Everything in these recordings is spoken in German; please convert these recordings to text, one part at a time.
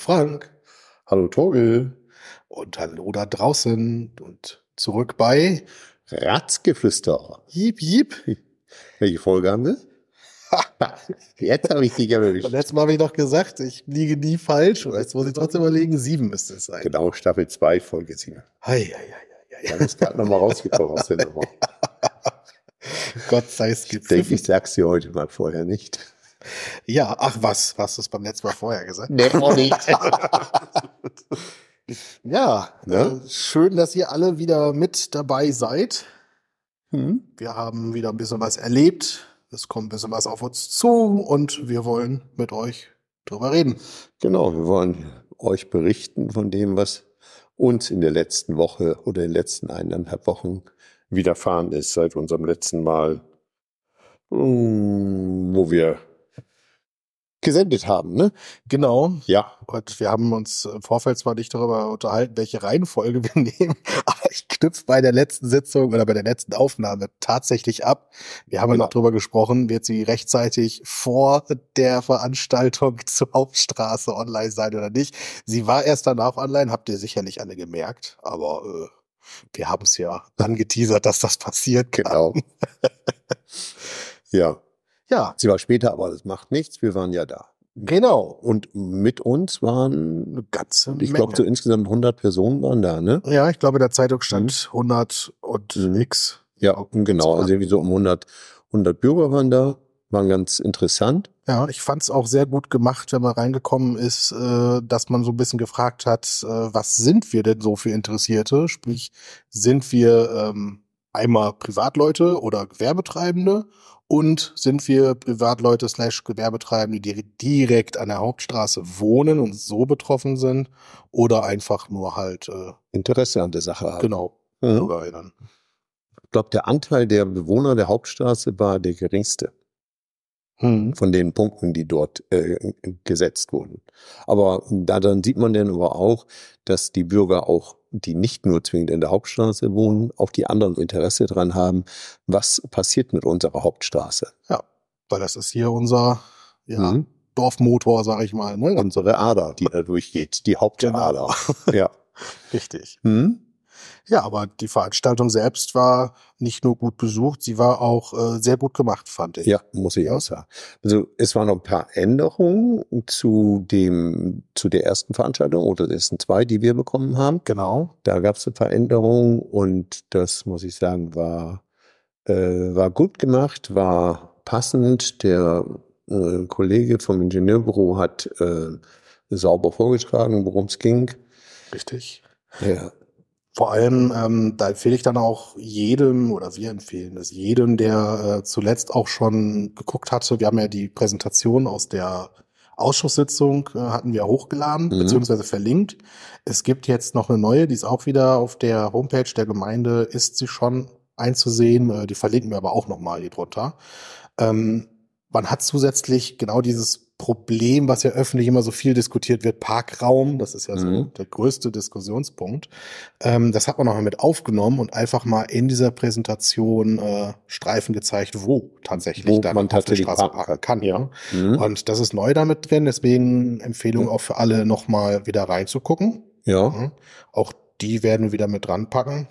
Frank. Hallo Torgel. Und hallo da draußen und zurück bei Ratzgeflüster. Jiep, jiep. Welche Folge haben wir? Jetzt habe ich dich erwischt. Und letztes Mal habe ich noch gesagt, ich liege nie falsch. Und jetzt muss ich trotzdem überlegen, sieben müsste es sein. Genau, Staffel 2, Folge 7. Hei, hei, hei, hei. Da ist gerade nochmal rausgekommen aus der Nummer. Gott sei es Ich denke, ich sag's dir heute mal vorher nicht. Ja, ach was, was du es beim letzten Mal vorher gesagt? Nee, auch nicht. ja, Ne? äh, schön, dass ihr alle wieder mit dabei seid. Hm? Wir haben wieder ein bisschen was erlebt. Es kommt ein bisschen was auf uns zu und wir wollen mit euch drüber reden. Genau, wir wollen euch berichten von dem, was uns in der letzten Woche oder in den letzten eineinhalb Wochen widerfahren ist seit unserem letzten Mal, wo wir gesendet haben, ne? Genau. Ja, Und wir haben uns im Vorfeld zwar nicht darüber unterhalten, welche Reihenfolge wir nehmen, aber ich knüpfe bei der letzten Sitzung oder bei der letzten Aufnahme tatsächlich ab. Wir haben ja Genau. noch darüber gesprochen, wird sie rechtzeitig vor der Veranstaltung zur Hauptstraße online sein oder nicht. Sie war erst danach online, habt ihr sicherlich alle gemerkt, aber äh, wir haben es ja angeteasert, dass das passiert. genau. ja, Ja, sie war später, aber das macht nichts. Wir waren ja da. genau. Und mit uns waren, Eine ganze ich glaube, so insgesamt 100 Personen waren da, ne? Ja, ich glaube, in der Zeitung stand 100 und Mhm. nix. Ja, genau. Also irgendwie so um 100, 100 Bürger waren da. Waren ganz interessant. Ja, ich fand es auch sehr gut gemacht, wenn man reingekommen ist, äh, dass man so ein bisschen gefragt hat, äh, was sind wir denn so für Interessierte? Sprich, sind wir ähm, einmal Privatleute oder Gewerbetreibende und sind wir Privatleute slash Gewerbetreibende, die direkt an der Hauptstraße wohnen und so betroffen sind oder einfach nur halt, äh, Interesse an der Sache haben. genau, Mhm. BürgerInnen. Ich glaube, der Anteil der Bewohner der Hauptstraße war der geringste Hm. von den Punkten, die dort äh, gesetzt wurden. Aber da dann sieht man dann aber auch, dass die Bürger auch, die nicht nur zwingend in der Hauptstraße wohnen, auch die anderen Interesse dran haben, was passiert mit unserer Hauptstraße. Weil das ist hier unser ja, Mhm. Dorfmotor, sag ich mal. Ne? Unsere Ader, die da durchgeht, die Hauptader. Ja. Richtig. Hm? Ja, aber die Veranstaltung selbst war nicht nur gut besucht, sie war auch äh, sehr gut gemacht, fand ich. Ja, muss ich auch sagen. Also es waren noch ein paar Änderungen zu dem, zu der ersten Veranstaltung oder der ersten zwei, die wir bekommen haben. Genau. Da gab es ein paar Änderungen und das muss ich sagen, war, äh, war gut gemacht, war passend. Der äh, Kollege vom Ingenieurbüro hat äh, sauber vorgetragen, worum es ging. Richtig. Ja, Vor allem, ähm, da empfehle ich dann auch jedem, oder wir empfehlen es jedem, der äh, zuletzt auch schon geguckt hatte. Wir haben ja die Präsentation aus der Ausschusssitzung, äh, hatten wir hochgeladen, Mhm. beziehungsweise verlinkt. Es gibt jetzt noch eine neue, die ist auch wieder auf der Homepage der Gemeinde, ist sie schon einzusehen. Äh, die verlinken wir aber auch nochmal hier drunter. Ähm, man hat zusätzlich genau dieses Problem, was ja öffentlich immer so viel diskutiert wird, Parkraum, das ist ja so Mhm. der größte Diskussionspunkt. Ähm, das hat man nochmal mit aufgenommen und einfach mal in dieser Präsentation äh, Streifen gezeigt, wo tatsächlich Wo dann man auf der Straße parken parken kann. Ja. Mhm. Und das ist neu damit drin, deswegen Empfehlung Ja. auch für alle nochmal wieder reinzugucken. ja. Mhm. Auch die werden wir wieder mit dran packen.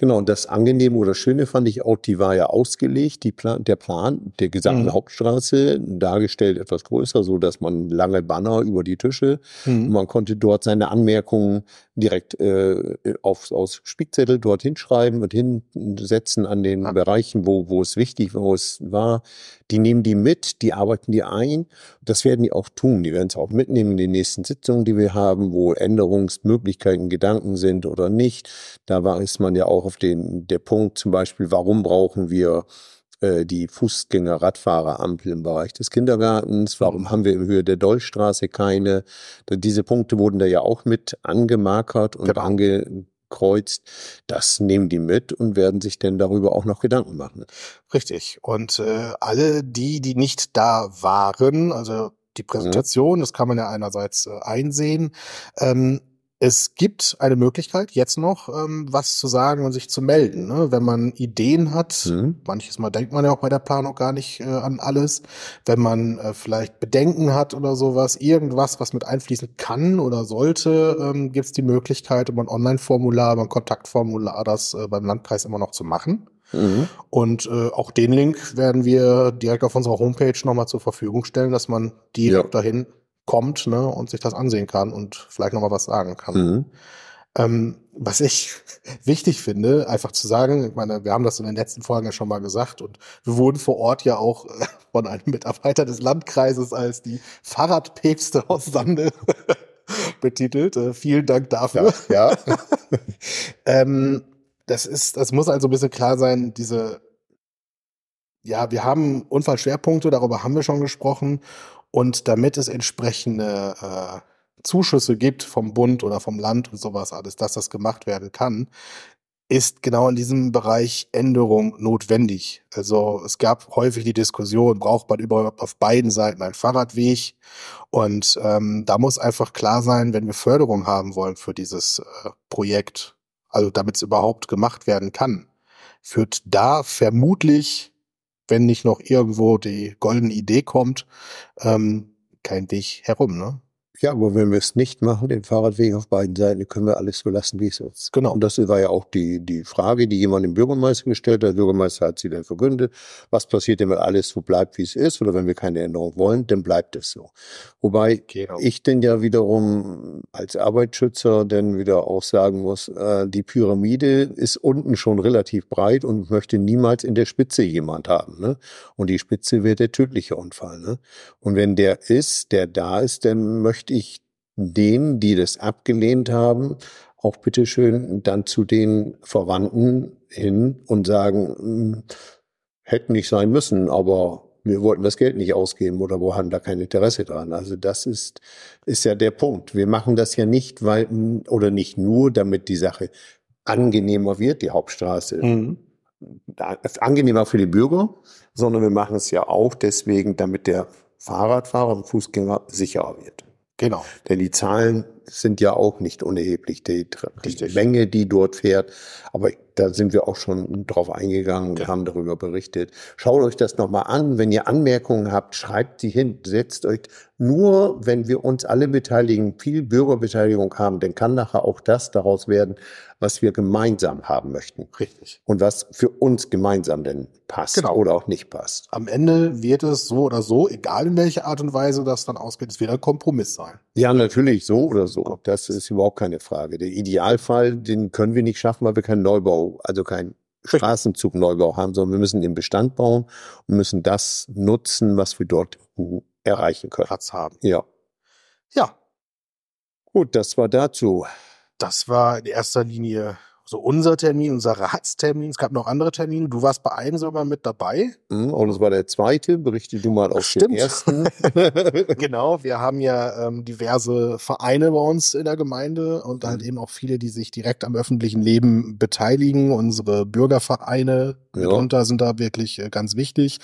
Genau, und das Angenehme oder Schöne fand ich auch, die war ja ausgelegt, die Plan, der Plan der gesamten Mhm. Hauptstraße, dargestellt etwas größer, so dass man lange Banner über die Tische, und man konnte dort seine Anmerkungen direkt äh, auf, aus Spickzettel dort hinschreiben und hinsetzen an den Ja. Bereichen, wo, wo es wichtig wo es war. Die nehmen die mit, die arbeiten die ein. Das werden die auch tun. Die werden es auch mitnehmen in den nächsten Sitzungen, die wir haben, wo Änderungsmöglichkeiten, Gedanken sind oder nicht. Da war ist man ja auch auf den der Punkt zum Beispiel, warum brauchen wir äh, die Fußgänger-Radfahrerampel im Bereich des Kindergartens? Warum haben wir in Höhe der Dollstraße keine? Diese Punkte wurden da ja auch mit angemarkert und Genau. Angekreuzt. Das nehmen die mit und werden sich denn darüber auch noch Gedanken machen. Richtig. Und äh, alle die, die nicht da waren, also die Präsentation, das kann man ja einerseits äh, einsehen, ähm, Es gibt eine Möglichkeit, jetzt noch ähm, was zu sagen und sich zu melden. Ne? Wenn man Ideen hat, mhm. manches Mal denkt man ja auch bei der Planung gar nicht äh, an alles. Wenn man äh, vielleicht Bedenken hat oder sowas, irgendwas, was mit einfließen kann oder sollte, ähm, gibt es die Möglichkeit, über ein Online-Formular, über ein Kontaktformular, das äh, beim Landkreis immer noch zu machen. Mhm. Und äh, auch den Link werden wir direkt auf unserer Homepage nochmal zur Verfügung stellen, dass man direkt ja. dahin kommt ne, und sich das ansehen kann und vielleicht nochmal was sagen kann. Mhm. Ähm, was ich wichtig finde, einfach zu sagen, ich meine, wir haben das in den letzten Folgen ja schon mal gesagt und wir wurden vor Ort ja auch äh, von einem Mitarbeiter des Landkreises als die Fahrradpäpste aus Sande betitelt. Äh, vielen Dank dafür. Ja. ja. ähm, das ist, das muss also ein bisschen klar sein, diese, ja, wir haben Unfallschwerpunkte, darüber haben wir schon gesprochen. Und damit es entsprechende äh, Zuschüsse gibt vom Bund oder vom Land und sowas alles, dass das gemacht werden kann, ist genau in diesem Bereich Änderung notwendig. Also es gab häufig die Diskussion, braucht man überhaupt auf beiden Seiten einen Fahrradweg? Und ähm, da muss einfach klar sein, wenn wir Förderung haben wollen für dieses äh, Projekt, also damit es überhaupt gemacht werden kann, führt da vermutlich wenn nicht noch irgendwo die goldene Idee kommt, ähm, kein Weg herum, ne? Ja, aber wenn wir es nicht machen, den Fahrradweg auf beiden Seiten, können wir alles so lassen, wie es ist. Genau. Und das war ja auch die, die Frage, die jemand dem Bürgermeister gestellt hat. Der Bürgermeister hat sie dann verkündet. Was passiert denn, wenn alles so bleibt, wie es ist? Oder wenn wir keine Änderung wollen, dann bleibt es so. Wobei genau. ich denn ja wiederum als Arbeitsschützer dann wieder auch sagen muss, äh, die Pyramide ist unten schon relativ breit und möchte niemals in der Spitze jemand haben. Ne? Und die Spitze wird der tödliche Unfall. Ne? Und wenn der ist, der da ist, dann möchte ich denen, die das abgelehnt haben, auch bitteschön dann zu den Verwandten hin und sagen, hm, hätten nicht sein müssen, aber wir wollten das Geld nicht ausgeben oder wo haben da kein Interesse dran. Also das ist, ist ja der Punkt. Wir machen das ja nicht, weil, oder nicht nur, damit die Sache angenehmer wird, die Hauptstraße. Mhm. Angenehmer für die Bürger, sondern wir machen es ja auch deswegen, damit der Fahrradfahrer und Fußgänger sicherer wird. Genau. Denn die Zahlen sind ja auch nicht unerheblich, die, die Menge, die dort fährt. Aber da sind wir auch schon drauf eingegangen und ja. haben darüber berichtet. Schaut euch das nochmal an. Wenn ihr Anmerkungen habt, schreibt sie hin. Setzt euch nur, wenn wir uns alle beteiligen, viel Bürgerbeteiligung haben, dann kann nachher auch das daraus werden, was wir gemeinsam haben möchten. Richtig. Und was für uns gemeinsam denn passt genau. oder auch nicht passt. Am Ende wird es so oder so, egal in welcher Art und Weise das dann ausgeht, es wird ein Kompromiss sein. Ja, natürlich, so oder so. Das ist überhaupt keine Frage. Der Idealfall, den können wir nicht schaffen, weil wir keinen Neubau, also keinen Straßenzugneubau haben, sondern wir müssen den Bestand bauen und müssen das nutzen, was wir dort erreichen können. Platz haben. Ja. Ja. Gut, das war dazu. Das war in erster Linie so unser Termin, unser Ratstermin. Es gab noch andere Termine. Du warst bei einem sogar mit dabei. Mhm, und es war der zweite. Berichte du mal auf Stimmt. den ersten. genau, wir haben ja ähm, diverse Vereine bei uns in der Gemeinde und halt mhm. eben auch viele, die sich direkt am öffentlichen Leben beteiligen. Unsere Bürgervereine ja. mitunter sind da wirklich äh, ganz wichtig.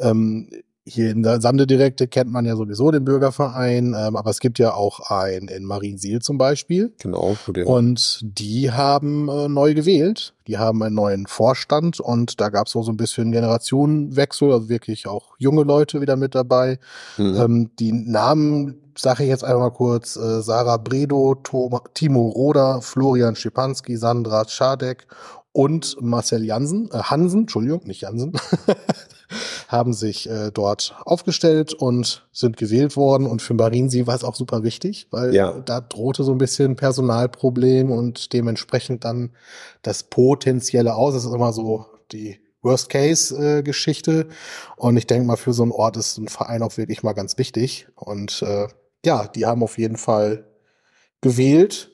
Ähm, hier in der Sande Direkte kennt man ja sowieso den Bürgerverein, ähm, aber es gibt ja auch einen in Mariensiel zum Beispiel. Genau. Und die haben äh, neu gewählt. Die haben einen neuen Vorstand und da gab es so ein bisschen Generationenwechsel, also wirklich auch junge Leute wieder mit dabei. Mhm. Ähm, die Namen sage ich jetzt einfach mal kurz. Äh, Sarah Bredo, Tom, Timo Roder, Florian Schipanski, Sandra Schadek und Marcel Jansen, äh, Hansen, Entschuldigung, nicht Jansen, haben sich äh, dort aufgestellt und sind gewählt worden. Und für Mariensi war es auch super wichtig, weil ja. da drohte so ein bisschen Personalproblem und dementsprechend dann das potenzielle Aus. Das ist immer so die Worst-Case-Geschichte. und ich denke mal, für so einen Ort ist ein Verein auch wirklich mal ganz wichtig. Und äh, ja, die haben auf jeden Fall gewählt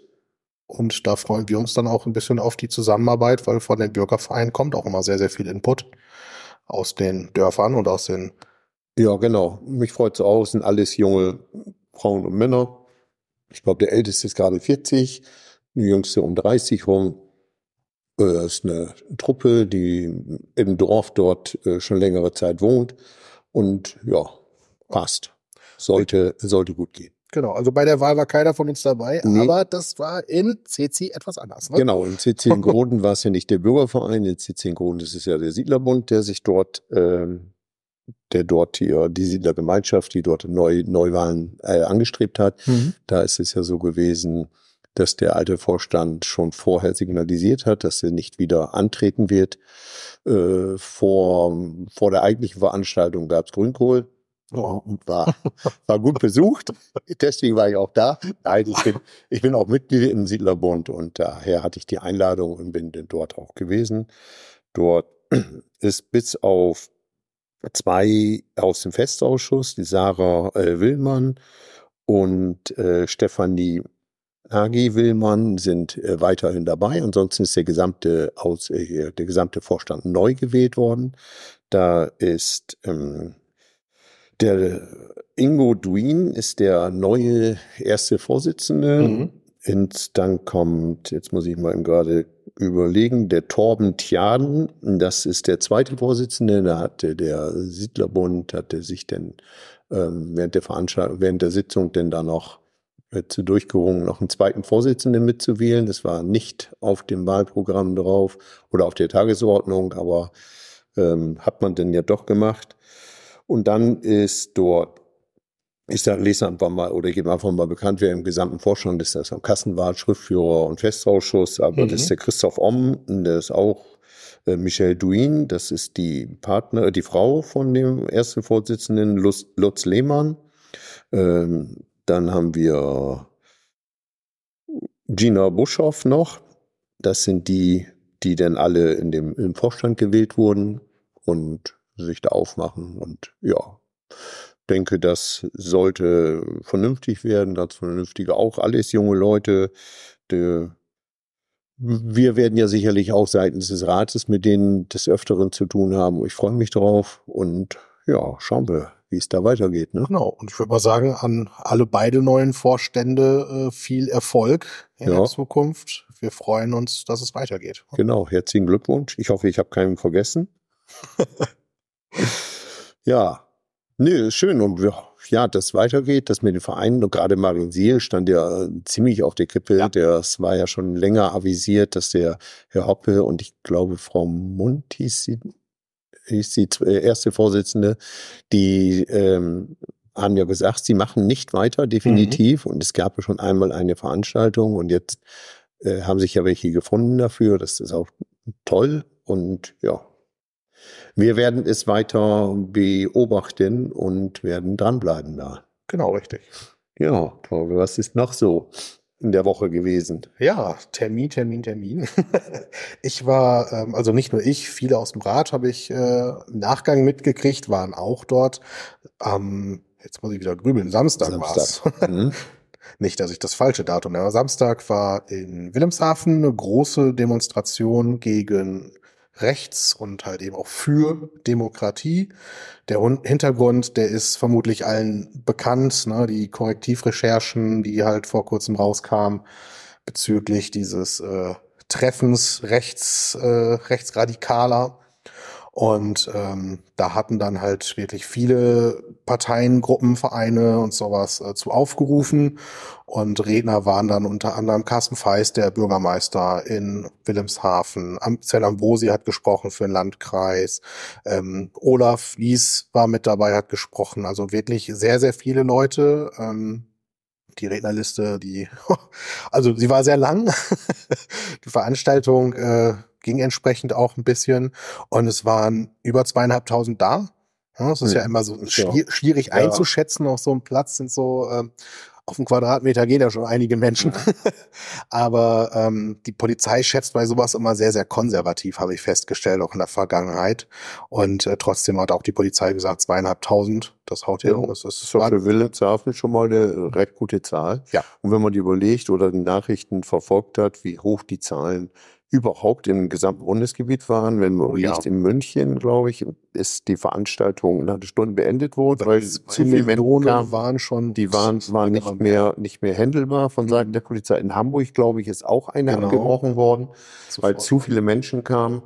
und da freuen wir uns dann auch ein bisschen auf die Zusammenarbeit, weil von den Bürgervereinen kommt auch immer sehr, sehr viel Input aus den Dörfern und aus den. Ja, genau. Mich freut es auch. Es sind alles junge Frauen und Männer. Ich glaube, der Älteste ist gerade 40, die Jüngste um 30 rum. Das äh, ist eine Truppe, die im Dorf dort äh, schon längere Zeit wohnt. Und ja, passt. Sollte, sollte gut gehen. Genau, also bei der Wahl war keiner von uns dabei, Nee. aber das war in CC etwas anders. Ne? Genau, in CC in Groden war es ja nicht der Bürgerverein, in CC in Groden ist es ja der Siedlerbund, der sich dort, ähm, der dort hier, die Siedlergemeinschaft, die dort Neu, Neuwahlen äh, angestrebt hat. Mhm. Da ist es ja so gewesen, dass der alte Vorstand schon vorher signalisiert hat, dass er nicht wieder antreten wird. Äh, vor, vor der eigentlichen Veranstaltung gab es Grünkohl. Oh. War, war gut besucht. Deswegen war ich auch da. Nein, ich bin, ich bin auch Mitglied im Siedlerbund und daher hatte ich die Einladung und bin dort auch gewesen. Dort ist bis auf zwei aus dem Festausschuss, die Sarah äh, Willmann und äh, Stefanie Hagi Willmann sind äh, weiterhin dabei. Ansonsten ist der gesamte aus, äh, der gesamte Vorstand neu gewählt worden. Da ist ähm, der Ingo Duin ist der neue erste Vorsitzende. Mhm. Und dann kommt, jetzt muss ich mal gerade überlegen, der Torben Tjaden, das ist der zweite Vorsitzende, da hatte der Siedlerbund, hatte sich denn ähm, während der Veranstaltung, während der Sitzung denn da noch äh, zu durchgerungen, noch einen zweiten Vorsitzenden mitzuwählen. Das war nicht auf dem Wahlprogramm drauf oder auf der Tagesordnung, aber ähm, hat man denn ja doch gemacht. Und dann ist dort ich sag, lese einfach mal oder gebe einfach mal bekannt, wer im gesamten Vorstand ist. Das ist am Kassenwart, Schriftführer und Festausschuss. Aber Mhm. das ist der Christoph Omm, der ist auch äh, Michelle Duin, das ist die Partner, äh, die Frau von dem ersten Vorsitzenden Lutz, Lutz Lehmann. Ähm, dann haben wir Gina Buschoff noch. Das sind die, die dann alle in dem im Vorstand gewählt wurden und sich da aufmachen und ja, denke, das sollte vernünftig werden, das vernünftige auch alles junge Leute. Der, wir werden ja sicherlich auch seitens des Rates mit denen des Öfteren zu tun haben. Ich freue mich drauf und ja, schauen wir, wie es da weitergeht. Ne? Genau, und ich würde mal sagen, an alle beide neuen Vorstände äh, viel Erfolg in Ja. der Zukunft. Wir freuen uns, dass es weitergeht. Genau, herzlichen Glückwunsch. Ich hoffe, ich habe keinen vergessen. ja, nö, ist schön. Und ja, ja, das weitergeht, das mit den Vereinen und gerade Marien Siel stand ja äh, ziemlich auf der Kippe. Ja. Das war ja schon länger avisiert, dass der Herr Hoppe und ich glaube Frau sie, hieß die äh, erste Vorsitzende, die ähm, haben ja gesagt, sie machen nicht weiter, definitiv. Und es gab ja schon einmal eine Veranstaltung und jetzt äh, haben sich ja welche gefunden dafür. Das ist auch toll. Und ja, wir werden es weiter beobachten und werden dranbleiben da. Genau, richtig. Ja, Torbe, was ist noch so in der Woche gewesen? Ja, Termin, Termin, Termin. ich war, ähm, also nicht nur ich, viele aus dem Rat habe ich äh, im Nachgang mitgekriegt, waren auch dort. Am, jetzt muss ich wieder grübeln, Samstag, war's. Mhm. Nicht, dass ich das falsche Datum nenne. Samstag war in Wilhelmshaven eine große Demonstration gegen rechts und halt eben auch für Demokratie. Der Hintergrund, der ist vermutlich allen bekannt, ne? die Korrektivrecherchen, die halt vor kurzem rauskamen bezüglich dieses äh, Treffens rechts, äh, rechtsradikaler. Und ähm, da hatten dann halt wirklich viele Parteien, Gruppen, Vereine und sowas äh, zu aufgerufen. Und Redner waren dann unter anderem Carsten Feist, der Bürgermeister in Wilhelmshaven. Am Zell Ambrosi hat gesprochen für den Landkreis. Ähm, Olaf Lies war mit dabei, hat gesprochen. Also wirklich sehr, sehr viele Leute. Ähm, die Rednerliste, die, also sie war sehr lang. die Veranstaltung äh, ging entsprechend auch ein bisschen und es waren über zweieinhalbtausend da. Ja, es ist ja Hm. immer so Ja. schwier schwierig Ja. einzuschätzen. Auf so einem Platz sind so ähm, auf dem Quadratmeter gehen ja schon einige Menschen. Aber ähm, die Polizei schätzt bei sowas immer sehr, sehr konservativ, habe ich festgestellt, auch in der Vergangenheit. Und äh, trotzdem hat auch die Polizei gesagt, zweieinhalbtausend, das haut hin. Ja, Das ist, ist für Wilhelmshaven schon mal eine recht gute Zahl. Ja. Und wenn man die überlegt oder die Nachrichten verfolgt hat, wie hoch die Zahlen überhaupt im gesamten Bundesgebiet waren, wenn man ja. in München, glaube ich, ist die Veranstaltung nach einer Stunde beendet worden, weil zu Zwei viele kamen. waren schon, Die waren, waren nicht mehr, nicht mehr händelbar von Seiten der Polizei. In Hamburg, glaube ich, ist auch eine Genau. abgebrochen worden, weil Sofort. zu viele Menschen kamen.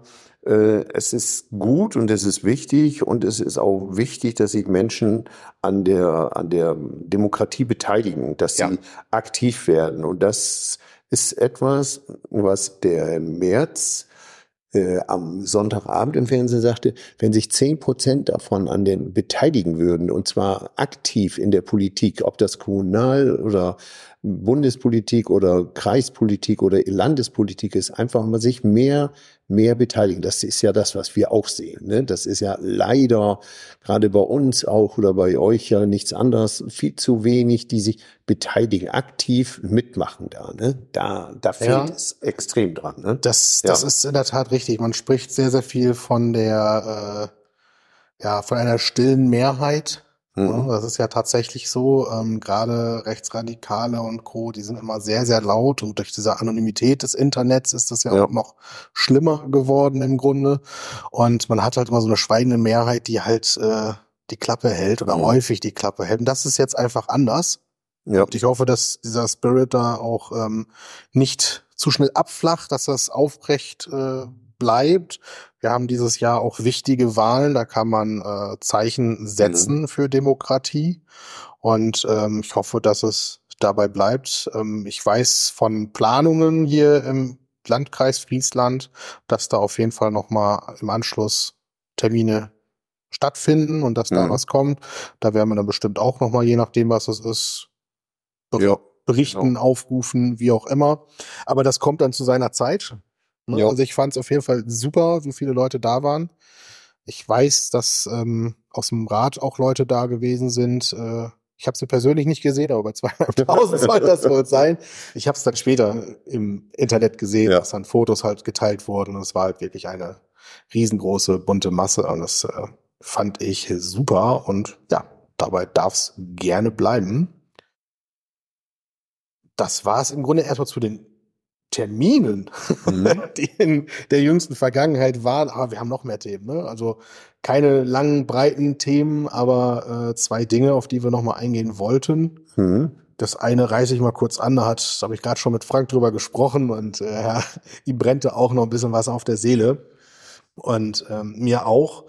Äh, es ist gut und es ist wichtig und es ist auch wichtig, dass sich Menschen an der, an der Demokratie beteiligen, dass sie aktiv werden. Und das ist etwas, was der März äh, am Sonntagabend im Fernsehen sagte, wenn sich zehn Prozent davon an den beteiligen würden, und zwar aktiv in der Politik, ob das Kommunal- oder Bundespolitik oder Kreispolitik oder Landespolitik ist, einfach mal sich mehr, mehr beteiligen. Das ist ja das, was wir auch sehen. Ne? Das ist ja leider gerade bei uns auch oder bei euch ja nichts anderes. Viel zu wenig, die sich beteiligen, aktiv mitmachen da. Ne? Da, da fehlt ja. es extrem dran. Ne? Das, das ja. ist in der Tat richtig. Man spricht sehr, sehr viel von der, äh, ja, von einer stillen Mehrheit Mhm. Das ist ja tatsächlich so, ähm, gerade Rechtsradikale und Co., die sind immer sehr, sehr laut und durch diese Anonymität des Internets ist das ja, ja. auch noch schlimmer geworden im Grunde. Und man hat halt immer so eine schweigende Mehrheit, die halt äh, die Klappe hält oder mhm. häufig die Klappe hält. Und das ist jetzt einfach anders. Ja. Und ich hoffe, dass dieser Spirit da auch ähm, nicht zu schnell abflacht, dass das aufrecht äh, bleibt. Wir haben dieses Jahr auch wichtige Wahlen, da kann man äh, Zeichen setzen mhm. für Demokratie. Und ähm, ich hoffe, dass es dabei bleibt. Ähm, ich weiß von Planungen hier im Landkreis Friesland, dass da auf jeden Fall nochmal im Anschluss Termine stattfinden und dass da mhm. was kommt. Da werden wir dann bestimmt auch nochmal, je nachdem, was es ist, ja, berichten, genau. aufrufen, wie auch immer. Aber das kommt dann zu seiner Zeit. Ne? Also ich fand es auf jeden Fall super, wie viele Leute da waren. Ich weiß, dass ähm, aus dem Rat auch Leute da gewesen sind. Äh, ich habe sie persönlich nicht gesehen, aber bei 200.000 soll das wohl sein. Ich habe es dann später im Internet gesehen, ja. dass dann Fotos halt geteilt wurden. Und es war halt wirklich eine riesengroße, bunte Masse. Und das äh, fand ich super. Und ja, dabei darf es gerne bleiben. Das war es im Grunde erstmal zu den Terminen, mhm. die in der jüngsten Vergangenheit waren. Aber wir haben noch mehr Themen. Ne? Also keine langen, breiten Themen, aber äh, zwei Dinge, auf die wir noch mal eingehen wollten. Mhm. Das eine reiße ich mal kurz an, da hat, da habe ich gerade schon mit Frank drüber gesprochen und äh, ja, ihm brennte auch noch ein bisschen was auf der Seele. Und ähm, mir auch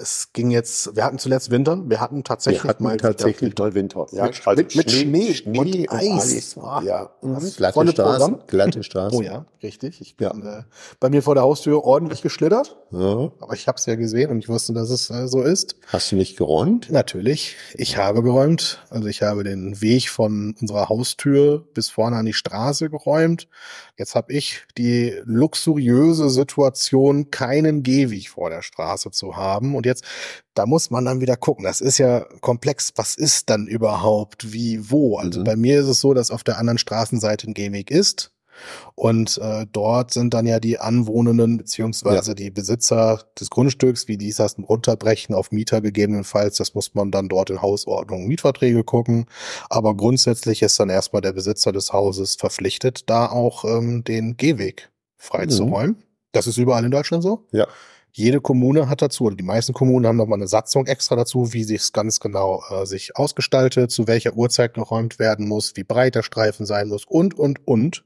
es ging jetzt, wir hatten zuletzt Winter, wir hatten tatsächlich wir hatten mal tatsächlich mal Winter. Ja, mit, also mit, mit Schnee, Schnee, und, und Eis. Ja, mhm. glatte Straßen, glatte Straßen. Oh ja, richtig. Ich bin ja. äh, bei mir vor der Haustür ordentlich geschlittert, ja. aber ich habe es ja gesehen und ich wusste, dass es äh, so ist. Hast du nicht geräumt? Natürlich, ich habe geräumt. Also ich habe den Weg von unserer Haustür bis vorne an die Straße geräumt. Jetzt habe ich die luxuriöse Situation, keinen Gehweg vor der Straße zu haben und jetzt, da muss man dann wieder gucken. Das ist ja komplex. Was ist dann überhaupt wie wo? Also mhm. bei mir ist es so, dass auf der anderen Straßenseite ein Gehweg ist. Und äh, dort sind dann ja die Anwohnenden beziehungsweise ja. die Besitzer des Grundstücks, wie die das runterbrechen auf Mieter gegebenenfalls. Das muss man dann dort in Hausordnung Mietverträge gucken. Aber grundsätzlich ist dann erstmal der Besitzer des Hauses verpflichtet, da auch ähm, den Gehweg freizuräumen. Mhm. Das ist überall in Deutschland so. Ja. Jede Kommune hat dazu, oder die meisten Kommunen haben nochmal eine Satzung extra dazu, wie sich es ganz genau äh, sich ausgestaltet, zu welcher Uhrzeit geräumt werden muss, wie breit der Streifen sein muss und, und, und.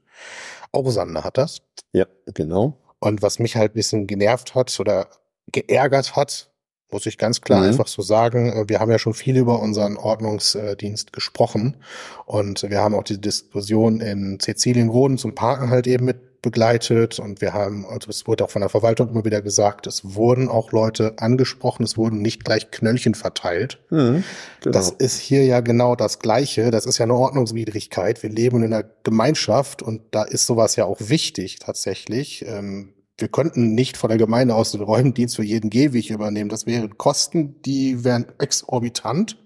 Auch Sander hat das. Ja, genau. Und was mich halt ein bisschen genervt hat oder geärgert hat, muss ich ganz klar mhm. einfach so sagen. Äh, wir haben ja schon viel über unseren Ordnungsdienst gesprochen und wir haben auch die Diskussion in Sizilien Roden zum Parken halt eben mit begleitet und wir haben, also es wurde auch von der Verwaltung immer wieder gesagt, es wurden auch Leute angesprochen, es wurden nicht gleich Knöllchen verteilt. Mhm, genau. Das ist hier ja genau das Gleiche. Das ist ja eine Ordnungswidrigkeit. Wir leben in einer Gemeinschaft und da ist sowas ja auch wichtig tatsächlich. Ähm, wir könnten nicht von der Gemeinde aus den Räumdienst für jeden Gehweg übernehmen. Das wären Kosten, die wären exorbitant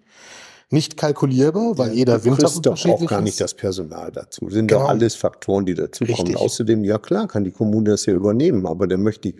nicht kalkulierbar, weil ja, jeder Winter du doch auch gar nicht das Personal dazu. Das sind genau. doch alles Faktoren, die dazukommen. Außerdem, ja klar, kann die Kommune das ja übernehmen, aber dann möchte ich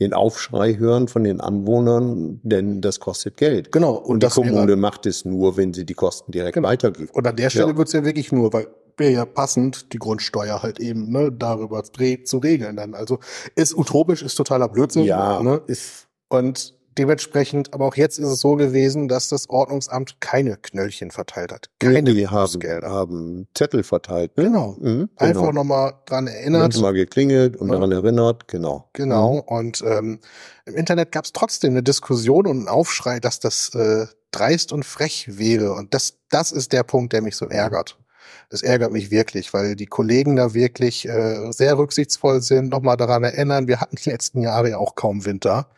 den Aufschrei hören von den Anwohnern, denn das kostet Geld. Genau. Und, und die Kommune wäre, macht es nur, wenn sie die Kosten direkt genau. weitergibt. Und an der Stelle ja. wird's ja wirklich nur, weil wäre ja passend, die Grundsteuer halt eben ne, darüber zu regeln dann. Also ist utopisch, ist totaler Blödsinn. Ja. Ne? Ist, und dementsprechend, aber auch jetzt ist es so gewesen, dass das Ordnungsamt keine Knöllchen verteilt hat. Keine wir haben, haben Zettel verteilt. Ne? Genau. Mhm, Einfach genau. nochmal dran erinnert. Mal geklingelt und ja. daran erinnert, genau. Genau. Mhm. Und ähm, im Internet gab es trotzdem eine Diskussion und einen Aufschrei, dass das äh, dreist und frech wäre. Und das, das ist der Punkt, der mich so ärgert. Das ärgert mich wirklich, weil die Kollegen da wirklich äh, sehr rücksichtsvoll sind, nochmal daran erinnern, wir hatten die letzten Jahre ja auch kaum Winter.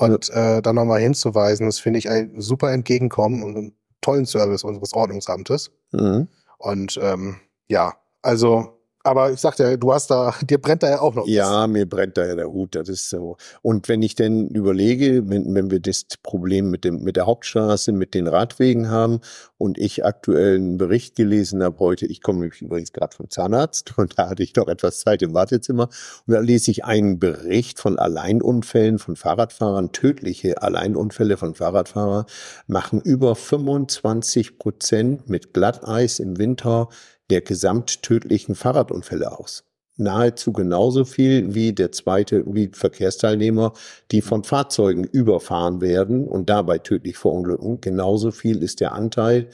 Und äh, dann nochmal hinzuweisen, das finde ich ein super Entgegenkommen und einen tollen Service unseres Ordnungsamtes. Mhm. Und ähm, ja, also aber ich sagte, du hast da, dir brennt da ja auch noch. Ja, mir brennt da ja der Hut, das ist so. Und wenn ich denn überlege, wenn, wenn wir das Problem mit dem, mit der Hauptstraße, mit den Radwegen haben und ich aktuell einen Bericht gelesen habe heute, ich komme übrigens gerade vom Zahnarzt und da hatte ich noch etwas Zeit im Wartezimmer und da lese ich einen Bericht von Alleinunfällen von Fahrradfahrern, tödliche Alleinunfälle von Fahrradfahrern machen über 25 Prozent mit Glatteis im Winter der gesamttödlichen Fahrradunfälle aus. Nahezu genauso viel wie der zweite, wie Verkehrsteilnehmer, die von Fahrzeugen überfahren werden und dabei tödlich verunglücken. Genauso viel ist der Anteil,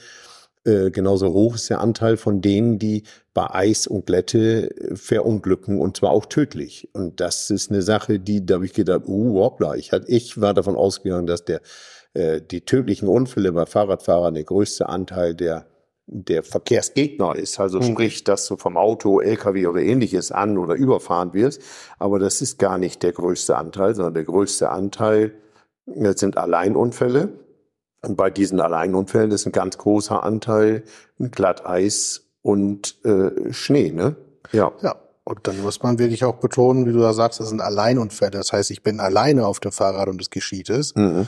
äh, genauso hoch ist der Anteil von denen, die bei Eis und Glätte äh, verunglücken und zwar auch tödlich. Und das ist eine Sache, die, da habe ich gedacht, uh, hoppla, ich, hat, ich war davon ausgegangen, dass der, äh, die tödlichen Unfälle bei Fahrradfahrern der größte Anteil der der Verkehrsgegner ist, also mhm. sprich, dass du vom Auto, LKW oder ähnliches an oder überfahren wirst. Aber das ist gar nicht der größte Anteil, sondern der größte Anteil äh, sind Alleinunfälle. Und bei diesen Alleinunfällen ist ein ganz großer Anteil Glatteis und äh, Schnee, ne? Ja. Ja. Und dann muss man wirklich auch betonen, wie du da sagst, das sind Alleinunfälle. Das heißt, ich bin alleine auf dem Fahrrad und es geschieht es. Mhm.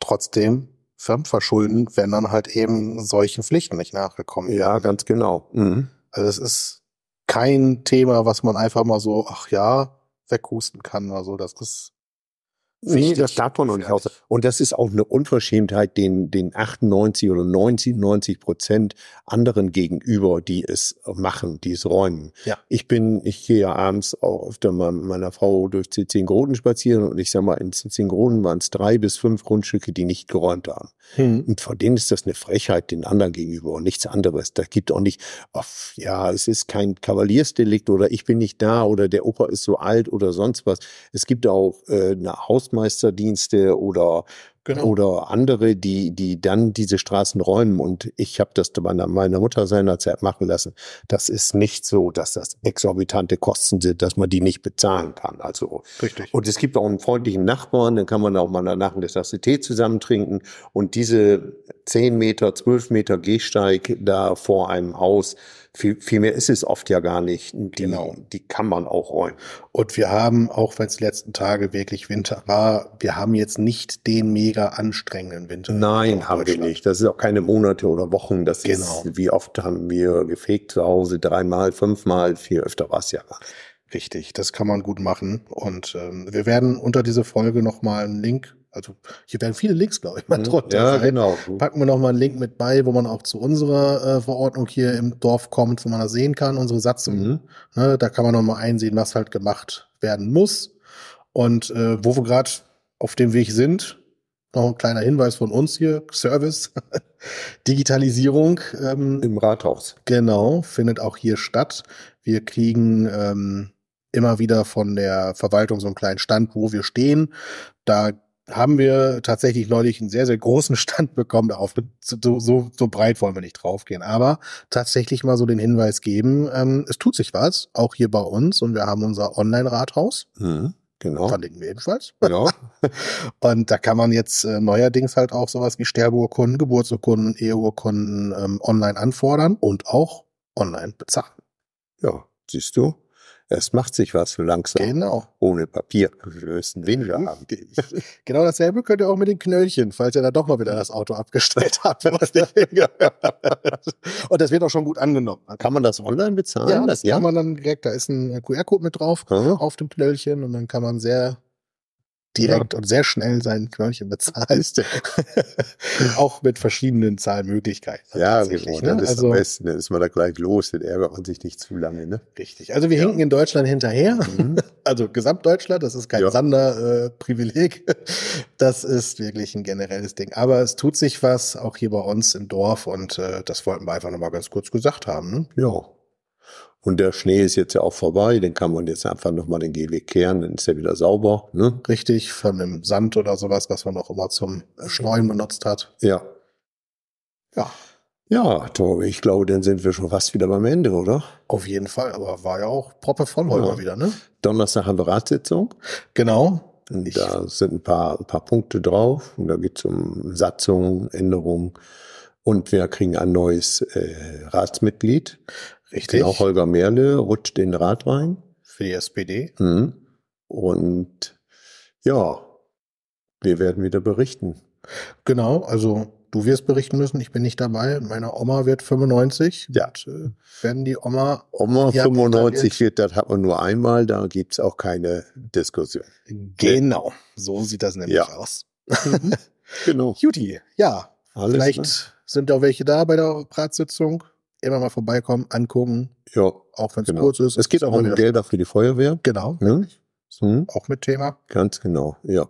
Trotzdem fremdverschulden, wenn dann halt eben solchen Pflichten nicht nachgekommen Ja, werden. ganz genau. Mhm. Also es ist kein Thema, was man einfach mal so, ach ja, weghusten kann oder so. Das ist Nee, das darf man noch nicht aus. Und das ist auch eine Unverschämtheit den, den 98 oder 90, 90 Prozent anderen gegenüber, die es machen, die es räumen. Ja. Ich bin, ich gehe ja abends auch öfter mal mit meiner Frau durch Zitzingroden spazieren und ich sag mal, in Zitzingroden waren es drei bis fünf Grundstücke, die nicht geräumt haben. Hm. Und von denen ist das eine Frechheit den anderen gegenüber und nichts anderes. Da gibt auch nicht, oh, ja, es ist kein Kavaliersdelikt oder ich bin nicht da oder der Opa ist so alt oder sonst was. Es gibt auch äh, eine Haus Hausmeisterdienste oder Genau. oder andere, die, die dann diese Straßen räumen. Und ich habe das meiner, meiner Mutter seinerzeit machen lassen. Das ist nicht so, dass das exorbitante Kosten sind, dass man die nicht bezahlen kann. Also Richtig. Und es gibt auch einen freundlichen Nachbarn, dann kann man auch mal nach der Tasse Tee zusammen trinken. Und diese zehn Meter, zwölf Meter Gehsteig da vor einem Haus, viel, viel mehr ist es oft ja gar nicht. Die, genau. die kann man auch räumen. Und wir haben, auch wenn es die letzten Tage wirklich Winter war, wir haben jetzt nicht den mega anstrengenden Winter. Nein, haben wir nicht. Das ist auch keine Monate oder Wochen. Das genau. ist, wie oft haben wir gefegt zu Hause? Dreimal, fünfmal, viel öfter war es ja. Richtig, das kann man gut machen. Und ähm, wir werden unter diese Folge nochmal einen Link also hier werden viele Links, glaube ich, mal mhm. drunter. Ja, sein. genau. Packen wir noch mal einen Link mit bei, wo man auch zu unserer äh, Verordnung hier im Dorf kommt, wo man das sehen kann, unsere Satzung. Mhm. Ne, da kann man noch mal einsehen, was halt gemacht werden muss. Und äh, wo wir gerade auf dem Weg sind, noch ein kleiner Hinweis von uns hier, Service, Digitalisierung. Ähm, Im Rathaus. Genau, findet auch hier statt. Wir kriegen ähm, immer wieder von der Verwaltung so einen kleinen Stand, wo wir stehen. Da haben wir tatsächlich neulich einen sehr, sehr großen Stand bekommen. Darauf so, so, so breit wollen wir nicht draufgehen. Aber tatsächlich mal so den Hinweis geben, ähm, es tut sich was, auch hier bei uns. Und wir haben unser Online-Rathaus. Mhm, genau. Verlinken wir ebenfalls. Genau. und da kann man jetzt äh, neuerdings halt auch sowas wie Sterbeurkunden, Geburtsurkunden, Eheurkunden ähm, online anfordern und auch online bezahlen. Ja, siehst du. Es macht sich was so langsam. Genau. Ohne Papier. Müssen weniger haben. genau dasselbe könnt ihr auch mit den Knöllchen, falls ihr da doch mal wieder das Auto abgestellt habt. Und das wird auch schon gut angenommen. Kann man das online bezahlen? Ja, das, das kann man dann direkt, da ist ein QR-Code mit drauf mhm. auf dem Knöllchen und dann kann man sehr direkt und sehr schnell sein Knöllchen bezahlt. auch mit verschiedenen Zahlmöglichkeiten. Ja, genau. ne? Das ist Also am besten. Dann ist man da gleich los, dann ärgert man sich nicht zu lange, ne? richtig. Also wir hinken in Deutschland hinterher. Mhm. Also Gesamtdeutschland, das ist kein Ja. Sander-Privileg. Das ist wirklich ein generelles Ding. Aber es tut sich was, auch hier bei uns im Dorf und äh, das wollten wir einfach nochmal ganz kurz gesagt haben. Ne? Ja. Und der Schnee ist jetzt ja auch vorbei, den kann man jetzt einfach nochmal den Gehweg kehren, dann ist er wieder sauber, ne? Richtig, von dem Sand oder sowas, was man noch immer zum Schneuen benutzt hat. Ja. Ja, Ja, Tobi, ich glaube, dann sind wir schon fast wieder beim Ende, oder? auf jeden Fall. Aber war ja auch proppevoll heute Ja. mal wieder, ne? Donnerstag haben wir Ratssitzung. Genau. Und da sind ein paar, ein paar Punkte drauf. Und da geht es um Satzungen, Änderungen. Und wir kriegen ein neues äh, Ratsmitglied. Richtig. Genau, Holger Merle rutscht in den Rat rein. Für die SPD. Mhm. Und ja, wir werden wieder berichten. Genau, also du wirst berichten müssen, ich bin nicht dabei. Meine Oma wird 95. Ja. Und, äh, werden die Oma Oma Ja, 95 wird, das hat man nur einmal, da gibt's auch keine Diskussion. Genau, so sieht das nämlich Ja. aus. Genau. Juti, ja, Alles, vielleicht ne? sind auch welche da bei der Ratssitzung. Immer mal vorbeikommen, angucken, Ja, auch wenn es genau. kurz ist. Es geht auch um Gelder für die Feuerwehr. Genau, Ne? Hm, auch mit Thema. ganz genau, ja.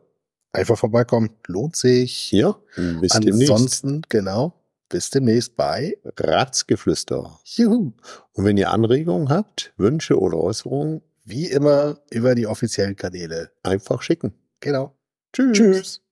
Einfach vorbeikommen, lohnt sich. Ja, bis demnächst. Ansonsten, genau, bis demnächst bei Ratsgeflüster. Juhu. Und wenn ihr Anregungen habt, Wünsche oder Äußerungen, Wie immer über die offiziellen Kanäle. einfach schicken. Genau. Tschüss. Tschüss.